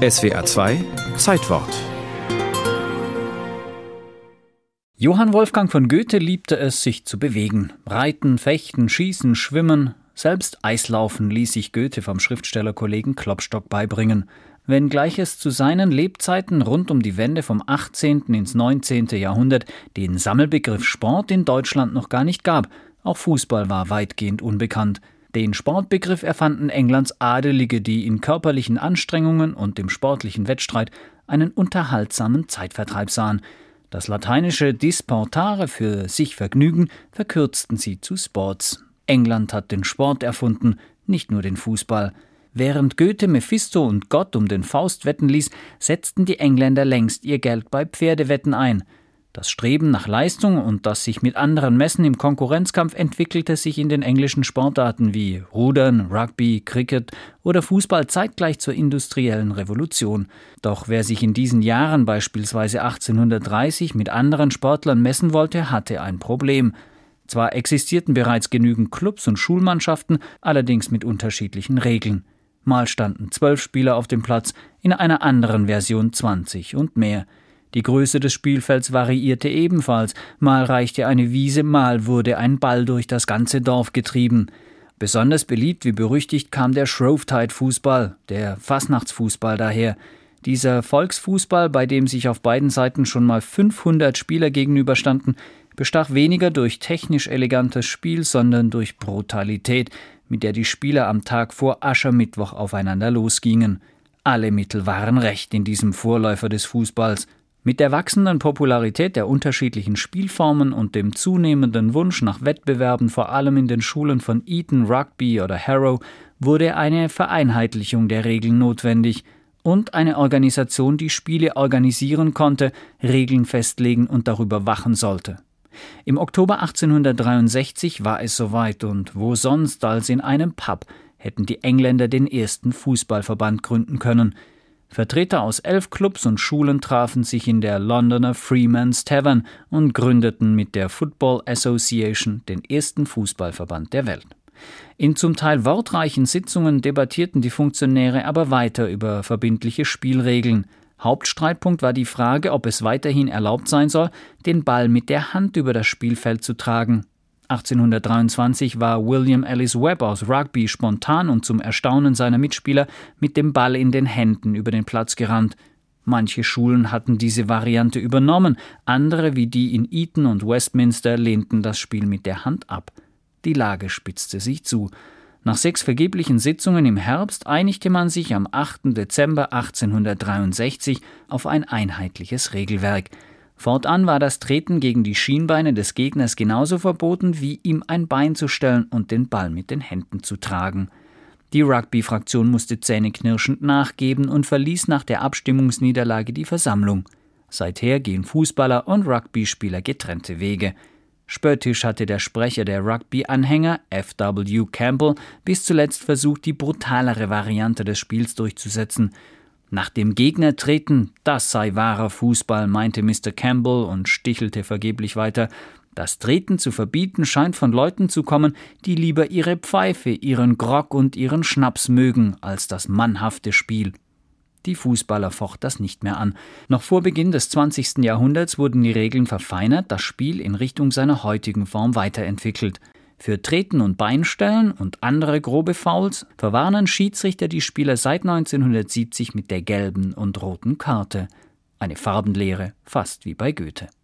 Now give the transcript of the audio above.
SWR 2 Zeitwort Johann Wolfgang von Goethe liebte es, sich zu bewegen. Reiten, fechten, schießen, schwimmen, selbst Eislaufen ließ sich Goethe vom Schriftstellerkollegen Klopstock beibringen. Wenngleich es zu seinen Lebzeiten rund um die Wende vom 18. ins 19. Jahrhundert den Sammelbegriff Sport in Deutschland noch gar nicht gab, auch Fußball war weitgehend unbekannt. Den Sportbegriff erfanden Englands Adelige, die in körperlichen Anstrengungen und dem sportlichen Wettstreit einen unterhaltsamen Zeitvertreib sahen. Das lateinische disportare für sich vergnügen verkürzten sie zu Sports. England hat den Sport erfunden, nicht nur den Fußball. Während Goethe Mephisto und Gott um den Faust wetten ließ, setzten die Engländer längst ihr Geld bei Pferdewetten ein. Das Streben nach Leistung und das sich mit anderen messen im Konkurrenzkampf entwickelte sich in den englischen Sportarten wie Rudern, Rugby, Cricket oder Fußball zeitgleich zur industriellen Revolution. Doch wer sich in diesen Jahren beispielsweise 1830 mit anderen Sportlern messen wollte, hatte ein Problem. Zwar existierten bereits genügend Clubs und Schulmannschaften, allerdings mit unterschiedlichen Regeln. Mal standen zwölf Spieler auf dem Platz, in einer anderen Version zwanzig und mehr. Die Größe des Spielfelds variierte ebenfalls, mal reichte eine Wiese, mal wurde ein Ball durch das ganze Dorf getrieben. Besonders beliebt wie berüchtigt kam der Shrovetide-Fußball, der Fasnachtsfußball daher. Dieser Volksfußball, bei dem sich auf beiden Seiten schon mal 500 Spieler gegenüberstanden, bestach weniger durch technisch elegantes Spiel, sondern durch Brutalität, mit der die Spieler am Tag vor Aschermittwoch aufeinander losgingen. Alle Mittel waren recht in diesem Vorläufer des Fußballs. Mit der wachsenden Popularität der unterschiedlichen Spielformen und dem zunehmenden Wunsch nach Wettbewerben vor allem in den Schulen von Eton, Rugby oder Harrow wurde eine Vereinheitlichung der Regeln notwendig und eine Organisation, die Spiele organisieren konnte, Regeln festlegen und darüber wachen sollte. Im Oktober 1863 war es soweit und wo sonst als in einem Pub hätten die Engländer den ersten Fußballverband gründen können – Vertreter aus elf Clubs und Schulen trafen sich in der Londoner Freeman's Tavern und gründeten mit der Football Association den ersten Fußballverband der Welt. In zum Teil wortreichen Sitzungen debattierten die Funktionäre aber weiter über verbindliche Spielregeln. Hauptstreitpunkt war die Frage, ob es weiterhin erlaubt sein soll, den Ball mit der Hand über das Spielfeld zu tragen 1823 war William Ellis Webb aus Rugby spontan und zum Erstaunen seiner Mitspieler mit dem Ball in den Händen über den Platz gerannt. Manche Schulen hatten diese Variante übernommen, andere wie die in Eton und Westminster lehnten das Spiel mit der Hand ab. Die Lage spitzte sich zu. Nach sechs vergeblichen Sitzungen im Herbst einigte man sich am 8. Dezember 1863 auf ein einheitliches Regelwerk. Fortan war das Treten gegen die Schienbeine des Gegners genauso verboten, wie ihm ein Bein zu stellen und den Ball mit den Händen zu tragen. Die Rugby-Fraktion musste zähneknirschend nachgeben und verließ nach der Abstimmungsniederlage die Versammlung. Seither gehen Fußballer und Rugby-Spieler getrennte Wege. Spöttisch hatte der Sprecher der Rugby-Anhänger, F.W. Campbell, bis zuletzt versucht, die brutalere Variante des Spiels durchzusetzen. Nach dem Gegner treten, das sei wahrer Fußball, meinte Mr. Campbell und stichelte vergeblich weiter. Das Treten zu verbieten scheint von Leuten zu kommen, die lieber ihre Pfeife, ihren Grog und ihren Schnaps mögen, als das mannhafte Spiel. Die Fußballer focht das nicht mehr an. Noch vor Beginn des 20. Jahrhunderts wurden die Regeln verfeinert, das Spiel in Richtung seiner heutigen Form weiterentwickelt. Für Treten und Beinstellen und andere grobe Fouls verwarnen Schiedsrichter die Spieler seit 1970 mit der gelben und roten Karte. Eine Farbenlehre, fast wie bei Goethe.